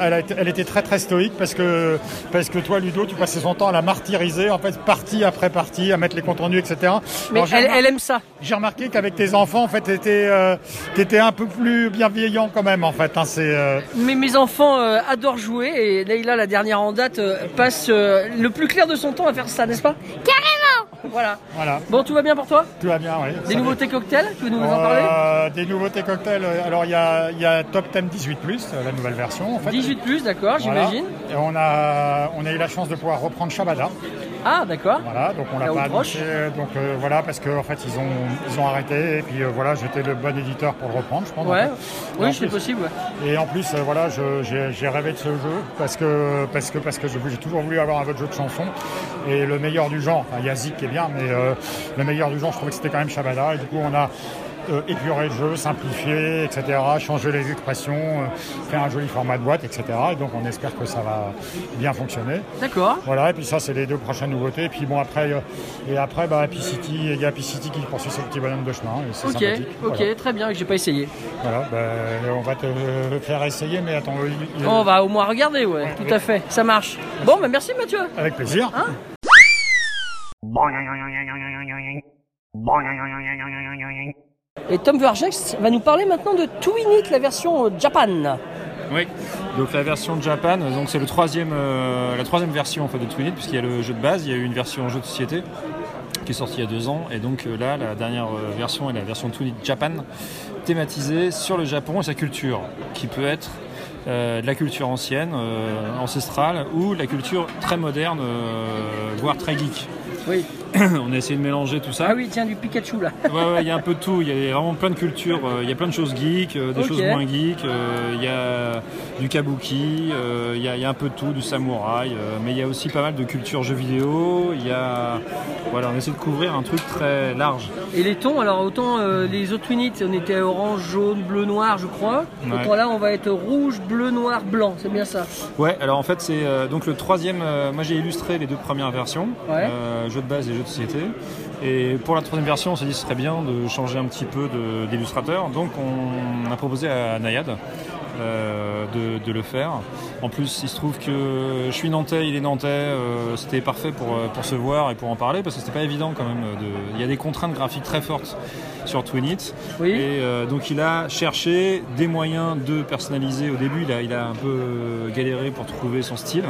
elle, été- elle était très très stoïque parce que, parce que toi, Ludo, tu passais son temps à la martyriser, en fait, partie après partie, à mettre les comptes rendus, etc. Mais Alors, elle, aime ça. J'ai remarqué qu'avec tes enfants, en fait, t'étais euh, t'étais un peu plus bienveillant quand même, en fait. hein, euh, Mais mes enfants euh, adorent jouer et Leïla, la dernière en date, euh, passe euh, le plus clair de son temps à faire ça, n'est-ce pas? Carrément Voilà. voilà, Bon, tout va bien pour toi? Tout va bien, oui. Des nouveautés cocktails? Tu veux nous en parler? Euh, Des nouveautés cocktails. euh, Alors, il y a, y a Top 10 18+, euh, la nouvelle version, en fait. 18 plus, d'accord, Voilà. j'imagine. Et on a, on a eu la chance de pouvoir reprendre Shabada. Ah, d'accord. Voilà, donc on l'a pas annoncé, donc euh, voilà, parce qu'en fait ils ont, ils ont arrêté, et puis euh, voilà, j'étais le bon éditeur pour le reprendre, je pense. en Ouais. fait. En Oui, c'est plus- possible. ouais. Et en plus, voilà, j'ai rêvé de ce jeu, parce que, parce que, parce que j'ai toujours voulu avoir un autre jeu de chansons, et le meilleur du genre, enfin, il y a Zik qui est bien, mais euh, le meilleur du genre, je trouvais que c'était quand même Shabada, et du coup on a euh, épuré le jeu, simplifié, etc., changé les expressions, euh, fait un joli format de boîte, etc., et donc on espère que ça va bien fonctionner. D'accord. Voilà, et puis ça, c'est les deux prochaines nouveautés. Et puis bon, après, euh, et après bah, Happy City, il y a Happy City qui poursuit son petit bonhomme de chemin. Et Ok, sympathique. ok, Voilà, très bien, que j'ai pas essayé. Voilà, bah, on va te faire essayer, mais attends, il- il- On va au moins regarder, ouais, tout à fait, ça marche. Bon, bah merci Mathieu. avec plaisir. Hein Et Tom Vergex va nous parler maintenant de Twinit, la version euh, Japan. Oui, donc la version Japan, donc c'est le troisième, euh, la troisième version en fait, de Twinit, puisqu'il y a le jeu de base, il y a eu une version jeu de société qui est sortie il y a deux ans, et donc euh, là, la dernière version est la version Twinit Japan, thématisée sur le Japon et sa culture, qui peut être de la culture ancienne, ancestrale, ou la culture très moderne, voire très geek. Oui. On a essayé de mélanger tout ça. Ah oui, tiens, du Pikachu là. Ouais, ouais, il y a un peu de tout. Il y a vraiment plein de cultures. euh, Il y a plein de choses geeks, euh, des choses moins geeks. euh, Il y a du kabuki. Il y, a, il y a un peu de tout, du samouraï. mais il y a aussi pas mal de culture jeux vidéo. Il y a, voilà, on essaie de couvrir un truc très large. Et les tons, alors autant euh, les autres Twinit, on était orange, jaune, bleu, noir, je crois. Ouais. Autant là, on va être rouge, bleu, noir, blanc, c'est bien ça. Ouais, alors en fait c'est euh, donc le troisième. euh, moi j'ai illustré les deux premières versions, Ouais. Euh, jeu de base et jeu de société. Et pour la troisième version, on s'est dit que ce serait bien de changer un petit peu d'illustrateur. Donc on a proposé à Nayad euh, de, de le faire. En plus, il se trouve que je suis nantais, il est nantais, euh, c'était parfait pour, euh, pour se voir et pour en parler parce que c'était pas évident quand même. De... Il y a des contraintes graphiques très fortes sur Twinit. Oui. Et euh, donc il a cherché des moyens de personnaliser. Au début, il a, il a un peu galéré pour trouver son style.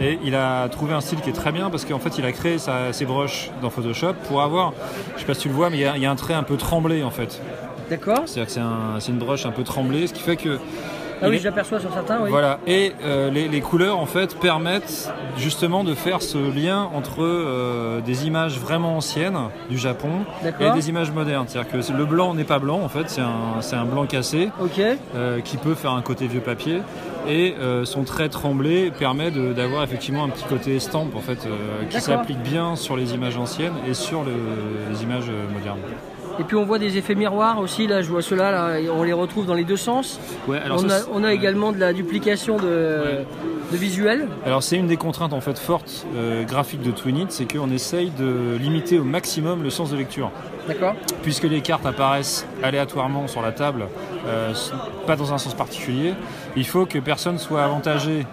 Et il a trouvé un style qui est très bien parce qu'en fait il a créé sa- ses brushes dans Photoshop pour avoir, je sais pas si tu le vois, mais il y a, il y a un trait un peu tremblé en fait. D'accord. C'est-à-dire que c'est un- c'est une brush un peu tremblée, ce qui fait que Ah oui, je l'aperçois sur certains, oui. voilà, et euh, les, les couleurs en fait permettent justement de faire ce lien entre euh, des images vraiment anciennes du Japon et des images modernes. C'est-à-dire que le blanc n'est pas blanc en fait, c'est un, blanc cassé euh, qui peut faire un côté vieux papier et son trait tremblé permet d'avoir effectivement un petit côté estampe en fait qui s'applique bien sur les images anciennes et sur le- les images modernes. Et puis on voit des effets miroirs aussi, là je vois ceux-là, là, on les retrouve dans les deux sens. Ouais, alors on, ça, a, c'est- on a également de la duplication de, de visuels. Alors c'est une des contraintes en fait fortes euh, graphiques de Twinit, c'est qu'on essaye de limiter au maximum le sens de lecture. D'accord. Puisque les cartes apparaissent aléatoirement sur la table, euh, pas dans un sens particulier, il faut que personne soit avantagé,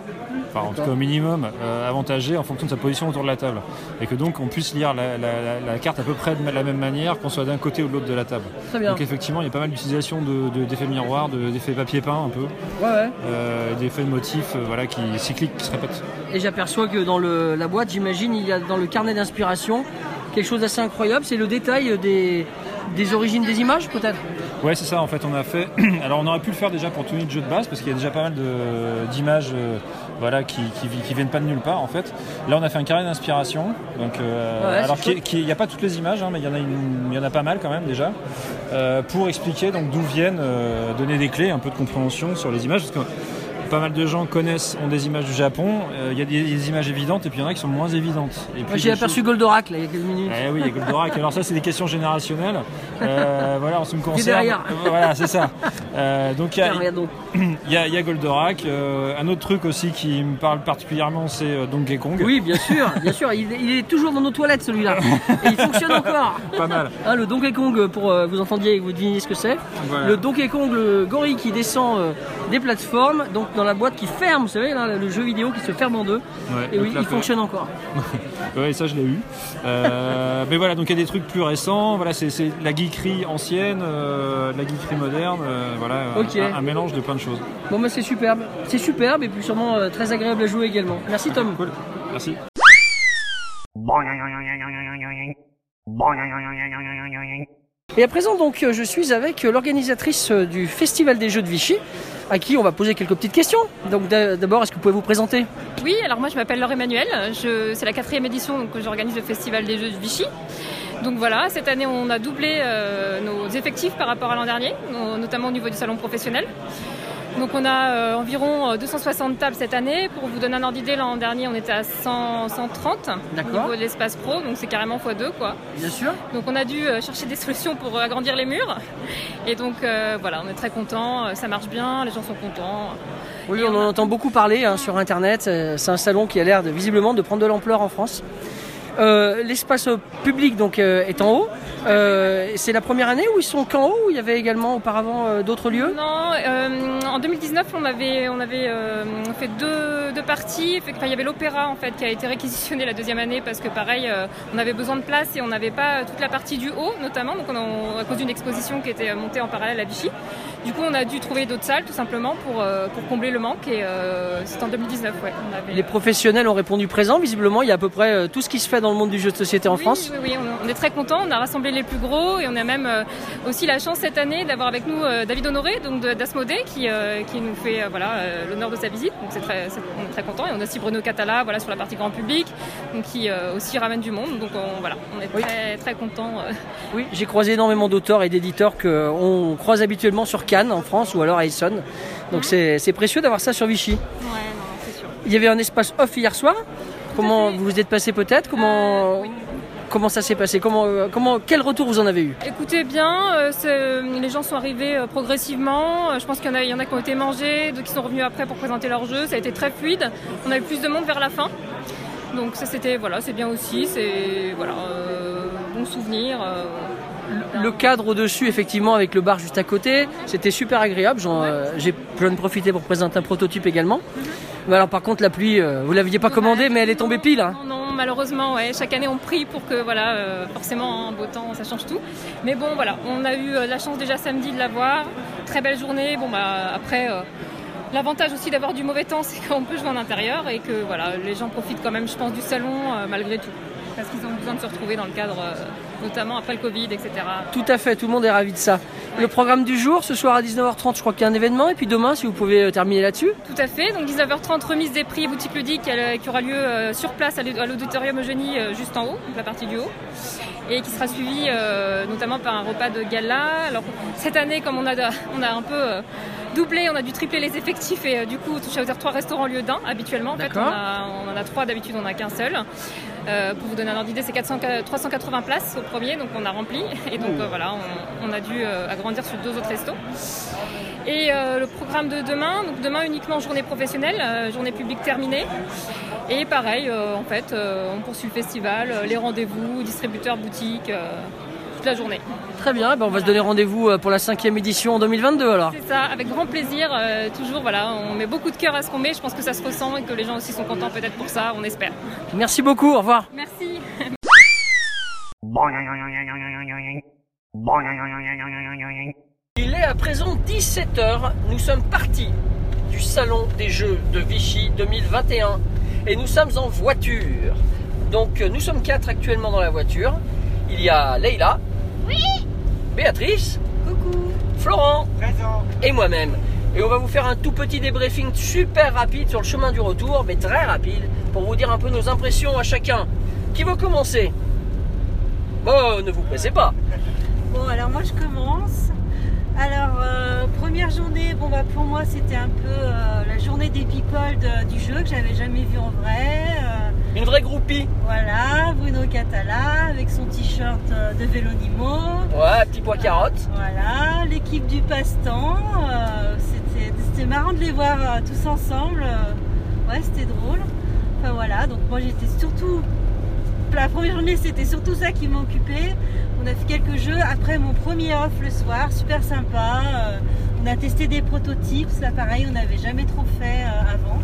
enfin en tout cas au minimum euh, avantagé en fonction de sa position autour de la table. Et que donc on puisse lire la, la- la- la carte à peu près de la même manière qu'on soit d'un côté ou de l'autre de la table. Très bien. Donc effectivement il y a pas mal d'utilisation de- de- d'effets miroirs, de- d'effets papier peint un peu, Ouais, ouais. euh, d'effets de motifs euh, voilà, qui, cycliques qui se répètent. Et j'aperçois que dans le- la boîte, j'imagine, il y a dans le carnet d'inspiration quelque chose d'assez incroyable, c'est le détail des, des origines des images peut-être? Ouais, c'est ça. En fait, on a fait. Alors, on aurait pu le faire déjà pour Twinit jeu de base parce qu'il y a déjà pas mal d'images, voilà, qui, qui, vi- qui viennent pas de nulle part en fait. Là, on a fait un carré d'inspiration. Donc, euh, Ouais, alors, c'est qui- chouette. qui- il n'y a pas toutes les images, hein, mais il y en a, une- il y en a pas mal quand même déjà, euh, pour expliquer donc d'où viennent, euh, donner des clés, un peu de compréhension sur les images, parce que pas mal de gens connaissent, ont des images du Japon. Euh, Il y a des, des images évidentes et puis il y en a qui sont moins évidentes. Et Moi puis j'ai aperçu choses- Goldorak là il y a quelques minutes. eh oui, il y a Goldorak. Alors ça, c'est des questions générationnelles. Euh, voilà, on se me concerne. derrière. Voilà, c'est ça. Euh, donc il y a, y y Goldorak. Euh, un autre truc aussi qui me parle particulièrement, c'est Donkey Kong. Oui, bien sûr, bien sûr, il, il est toujours dans nos toilettes celui-là. Et il fonctionne encore. Pas mal. Hein, le Donkey Kong, pour vous entendiez et que vous deviniez ce que c'est. Voilà. Le Donkey Kong, le gorille qui descend des plateformes, donc dans la boîte qui ferme, vous savez, là, le jeu vidéo qui se ferme en deux. Ouais, et oui, il fonctionne encore. Ouais, ça je l'ai eu. Euh, mais voilà, donc il y a des trucs plus récents. Voilà, c'est la geekerie ancienne, euh, la geekerie moderne. euh, voilà, un- un, un mélange de plein de choses. Bon, bah c'est superbe. C'est superbe et puis sûrement très agréable à jouer également. Merci Tom. Cool. Merci. Et à présent, donc, je suis avec l'organisatrice du Festival des Jeux de Vichy, à qui on va poser quelques petites questions. Donc, d'a- d'abord, est-ce que vous pouvez vous présenter? Oui, alors moi je m'appelle Laure Emmanuel, c'est la quatrième édition que j'organise le Festival des Jeux de Vichy. Donc voilà, cette année on a doublé euh, nos effectifs par rapport à l'an dernier, no- notamment au niveau du salon professionnel. Donc on a euh, environ euh, 260 tables cette année. Pour vous donner un ordre d'idée, l'an dernier on était à 100, 130 au niveau de l'espace pro, donc c'est carrément x2 quoi. Bien sûr. Donc on a dû euh, chercher des solutions pour euh, agrandir les murs. Et donc euh, voilà, on est très contents, ça marche bien, les gens sont contents. Oui, on en entend beaucoup parler hein, sur Internet. Euh, C'est un salon qui a l'air de, visiblement de prendre de l'ampleur en France. Euh, L'espace public donc euh, est en haut. Euh, c'est la première année où ils sont qu'en haut ou il y avait également auparavant euh, d'autres lieux? Non, euh, en 2019, on avait, on avait fait deux, deux parties. Enfin, il y avait l'opéra en fait qui a été réquisitionné la deuxième année parce que pareil, on avait besoin de place et on n'avait pas toute la partie du haut notamment, donc on a, à cause d'une exposition qui était montée en parallèle à Vichy. Du coup, on a dû trouver d'autres salles tout simplement pour, euh, pour combler le manque et euh, c'était en 2019. Ouais, on avait, Les professionnels ont répondu présent. Visiblement, il y a à peu près euh, tout ce qui se fait dans le monde du jeu de société en oui, France. Oui, oui, on, est très contents. On a rassemblé les plus gros et on a même aussi la chance cette année d'avoir avec nous David Honoré, donc d'Asmodée, qui, qui nous fait voilà l'honneur de sa visite. Donc c'est très, c'est- on est très contents. Et on a aussi Bruno Catala, voilà sur la partie grand public, donc qui aussi ramène du monde. Donc on, voilà, on est très très contents. Oui, j'ai croisé énormément d'auteurs et d'éditeurs qu'on croise habituellement sur Cannes en France ou alors à Essonne. Donc c'est c'est précieux d'avoir ça sur Vichy. Ouais, non, c'est sûr. Il y avait un espace off hier soir. Comment vous vous êtes passé peut-être? Comment comment ça s'est passé? Comment euh, comment quel retour vous en avez eu? Écoutez bien, euh, les gens sont arrivés euh, progressivement. Euh, Je pense qu'il y en a, il y en a qui ont été mangés, d'autres qui sont revenus après pour présenter leur jeu. Ça a été très fluide. On a eu plus de monde vers la fin. Donc ça c'était voilà, c'est bien aussi. C'est voilà, euh, bon souvenir. Le cadre au-dessus, effectivement, avec le bar juste à côté, c'était super agréable. J'en, euh, J'ai j'en ai profité pour présenter un prototype également. Mais alors, par contre, la pluie, euh, vous l'aviez pas commandée, mais elle est tombée pile. hein. Non, non, malheureusement, ouais. Chaque année, on prie pour que, voilà, euh, forcément, un beau temps, ça change tout. Mais bon, voilà, on a eu euh, la chance déjà samedi de l'avoir. Très belle journée. Bon, bah, après, l'avantage aussi d'avoir du mauvais temps, c'est qu'on peut jouer en intérieur et que, voilà, les gens profitent quand même, je pense, du salon malgré tout. Parce qu'ils ont besoin de se retrouver dans le cadre, notamment après le Covid, etc. Tout à fait, tout le monde est ravi de ça. Le programme du jour, ce soir à 19h30, je crois qu'il y a un événement. Et puis demain, si vous pouvez euh, terminer là-dessus. Tout à fait. Donc 19h30, remise des prix boutique ludique elle, qui aura lieu euh, sur place à l'au- à l'auditorium Eugénie, euh, juste en haut, donc la partie du haut, et qui sera suivi euh, notamment par un repas de gala. Alors cette année, comme on a, on a un peu euh, doublé, on a dû tripler les effectifs et euh, du coup choisir trois restaurants au lieu d'un habituellement. En fait, on, a- on en a trois d'habitude, on en a qu'un seul. Euh, pour vous donner un ordre d'idée, c'est 400 380 places au premier, donc on a rempli. Et donc euh, voilà, on, on a dû euh, agrandir sur deux autres restos. Et le programme de demain, donc demain uniquement journée professionnelle, journée publique terminée. Et pareil, en fait, on poursuit le festival, les rendez-vous, distributeurs, boutiques, toute la journée. Très bien, ben on va se donner rendez-vous euh, pour la cinquième édition en 2022 alors. C'est ça, avec grand plaisir, euh, toujours, voilà, on met beaucoup de cœur à ce qu'on met. Je pense que ça se ressent et que les gens aussi sont contents peut-être pour ça, on espère. Merci beaucoup, au revoir. Merci. Il est à présent 17h, nous sommes partis du salon des jeux de Vichy 2021 et nous sommes en voiture. Donc euh, nous sommes quatre actuellement dans la voiture. Il y a Leïla, Oui Béatrice, Coucou Florent et moi-même. Et on va vous faire un tout petit débriefing super rapide sur le chemin du retour, mais très rapide, pour vous dire un peu nos impressions à chacun. Qui veut commencer? Bon, ne vous pressez pas. Bon, alors moi je commence. Alors, euh, première journée, bon bah pour moi c'était un peu euh, la journée des people de- du jeu que j'avais jamais vu en vrai. Euh, Une vraie groupie. voilà, Bruno Catala avec son t-shirt euh, de Vélonimo. Ouais, petit pois carotte. Voilà, l'équipe du passe-temps. euh, c'était, marrant de les voir euh, tous ensemble. ouais, c'était drôle. Enfin voilà, donc moi j'étais surtout. La première journée, c'était surtout ça qui m'occupait. On a fait quelques jeux. Après mon premier off le soir, super sympa. euh, on a testé des prototypes. Ça, pareil, on n'avait jamais trop fait euh, avant.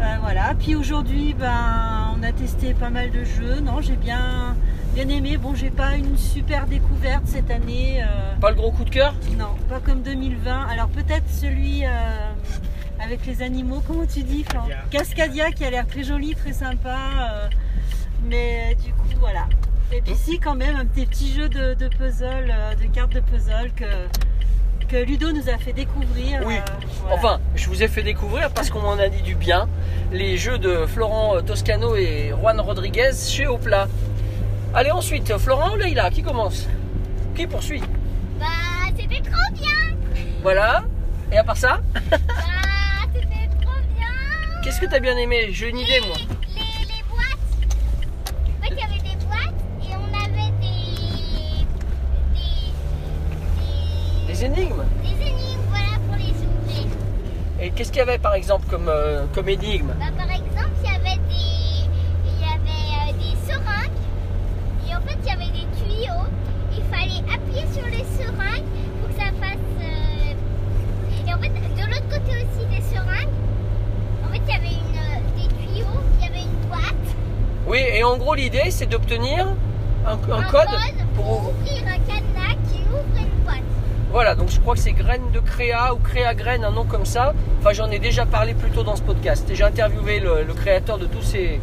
Euh, voilà. Puis aujourd'hui, ben, on a testé pas mal de jeux. Non, j'ai bien, bien aimé. Bon, j'ai pas une super découverte cette année. euh, Pas le gros coup de cœur? Non, pas comme 2020. Alors peut-être celui euh, avec les animaux, comment tu dis Cascadia qui a l'air très joli, très sympa. euh, mais du coup, voilà. Et puis si, quand même, un petit, petit jeu de, de puzzle, euh, de cartes de puzzle que, que Ludo nous a fait découvrir. Oui. euh, voilà. Enfin, je vous ai fait découvrir parce qu'on m'en a dit du bien les jeux de Florent euh, Toscano et Juan Rodriguez chez Opla. Allez, ensuite, Florent ou Leïla, qui commence? Qui poursuit? Bah, c'était trop bien Voilà. Et à part ça, Bah, c'était trop bien qu'est-ce que t'as bien aimé? J'ai une idée, moi. Les, les boîtes En fait, il y avait des boîtes et on avait des... des... Énigmes. des, énigmes, voilà, pour les ouvrir. Et qu'est-ce qu'il y avait, par exemple, comme, euh, comme énigme Bah, par exemple, il y avait des... Il y avait euh, des seringues et en fait, il y avait des tuyaux. Il fallait appuyer sur les seringues pour que ça fasse... euh, Et en fait, de l'autre côté aussi des seringues, en fait, il y avait une, des tuyaux, il y avait une boîte. Oui, et en gros, l'idée, c'est d'obtenir un, un code pour ouvrir Voilà, donc je crois que c'est Graines de Créa ou Créa Graines, un nom comme ça. Enfin, j'en ai déjà parlé plus tôt dans ce podcast. J'ai interviewé le, le créateur de tous ces,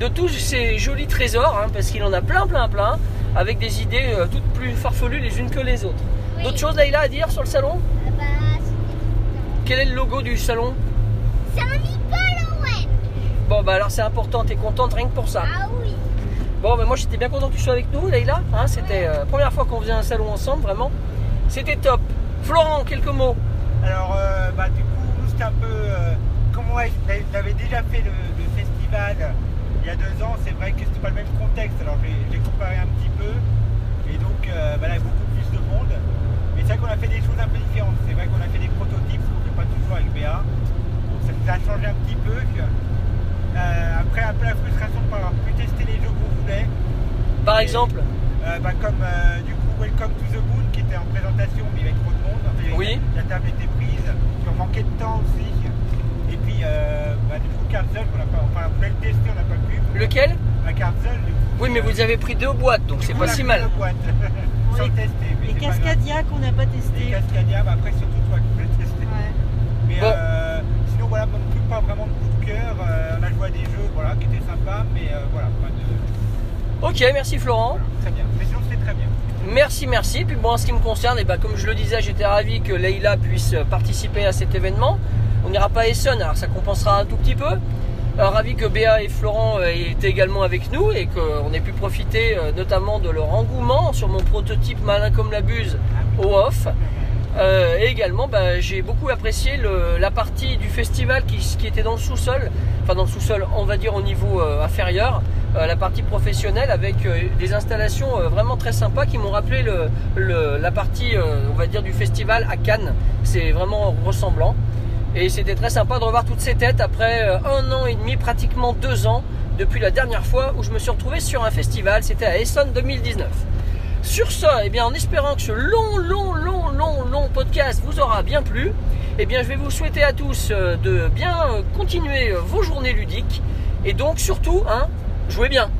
de tous ces jolis trésors, hein, parce qu'il en a plein, plein, plein, avec des idées euh, toutes plus farfelues les unes que les autres. D'autres choses, Laïla, à dire sur le salon? Bah, Quel est le logo du salon? C'est un ouais. Bon, bah alors c'est important, t'es contente rien que pour ça? Ah oui. Bon, ben moi j'étais bien content que tu sois avec nous, Leïla. Hein, C'était euh, la première fois qu'on faisait un salon ensemble, vraiment. C'était top. Florent, quelques mots. Alors, euh, bah, du coup, nous, c'était un peu. euh, comme moi, j'avais déjà fait le, le festival il y a deux ans, c'est vrai que c'était pas le même contexte. Alors, j'ai comparé un petit peu. Et donc, euh, bah, là, il y a beaucoup plus de monde. Mais c'est vrai qu'on a fait des choses un peu différentes. C'est vrai qu'on a fait des prototypes, qu'on fait pas toujours avec BA. Donc, ça nous a changé un petit peu. Euh, après, un peu la frustration de pas avoir pu tester les jeux qu'on voulait. Par exemple Euh, bah, comme euh, du coup Welcome to the Moon qui était en présentation, mais il y avait trop de monde. Enfin, Oui. La table était prise, puis on manquait de temps aussi. Et puis, euh, bah, du coup, Carzel, on n'a pas, enfin, on voulait le tester, on n'a pas pu. Lequel Un Carzel, du coup. Oui, mais vous avez pris deux boîtes, donc c'est pas a si mal. deux boîtes. Sans tester. mais Les. Cascadia qu'on n'a pas testé. Les Cascadia, bah, après, surtout toi qui voulais tester. Mais Bon. euh, sinon, voilà, non plus pas vraiment de coup de cœur. Euh, on a joué à des jeux voilà, qui étaient sympas, mais euh, voilà, pas de. Ok, merci Florent. Très bien. Mais sinon, c'était très bien. Merci, merci. Puis bon, en ce qui me concerne, eh ben, comme je le disais, j'étais ravi que Leïla puisse participer à cet événement. On n'ira pas à Essonne, alors ça compensera un tout petit peu. Euh, ravi que Béa et Florent euh, étaient également avec nous et qu'on ait pu profiter euh, notamment de leur engouement sur mon prototype malin comme la buse au off. Euh, et également, bah, j'ai beaucoup apprécié la partie du festival qui, était dans le sous-sol, enfin dans le sous-sol, on va dire au niveau euh, inférieur, euh, la partie professionnelle avec des installations vraiment très sympas qui m'ont rappelé la partie, on va dire, du festival à Cannes. C'est vraiment ressemblant. Et c'était très sympa de revoir toutes ces têtes après un an et demi, pratiquement deux ans, depuis la dernière fois où je me suis retrouvé sur un festival. C'était à Essonne 2019. Sur ce, eh bien, en espérant que ce long, long, long, long, long podcast vous aura bien plu, eh bien, je vais vous souhaiter à tous euh, de bien euh, continuer euh, vos journées ludiques et donc surtout, hein, jouez bien.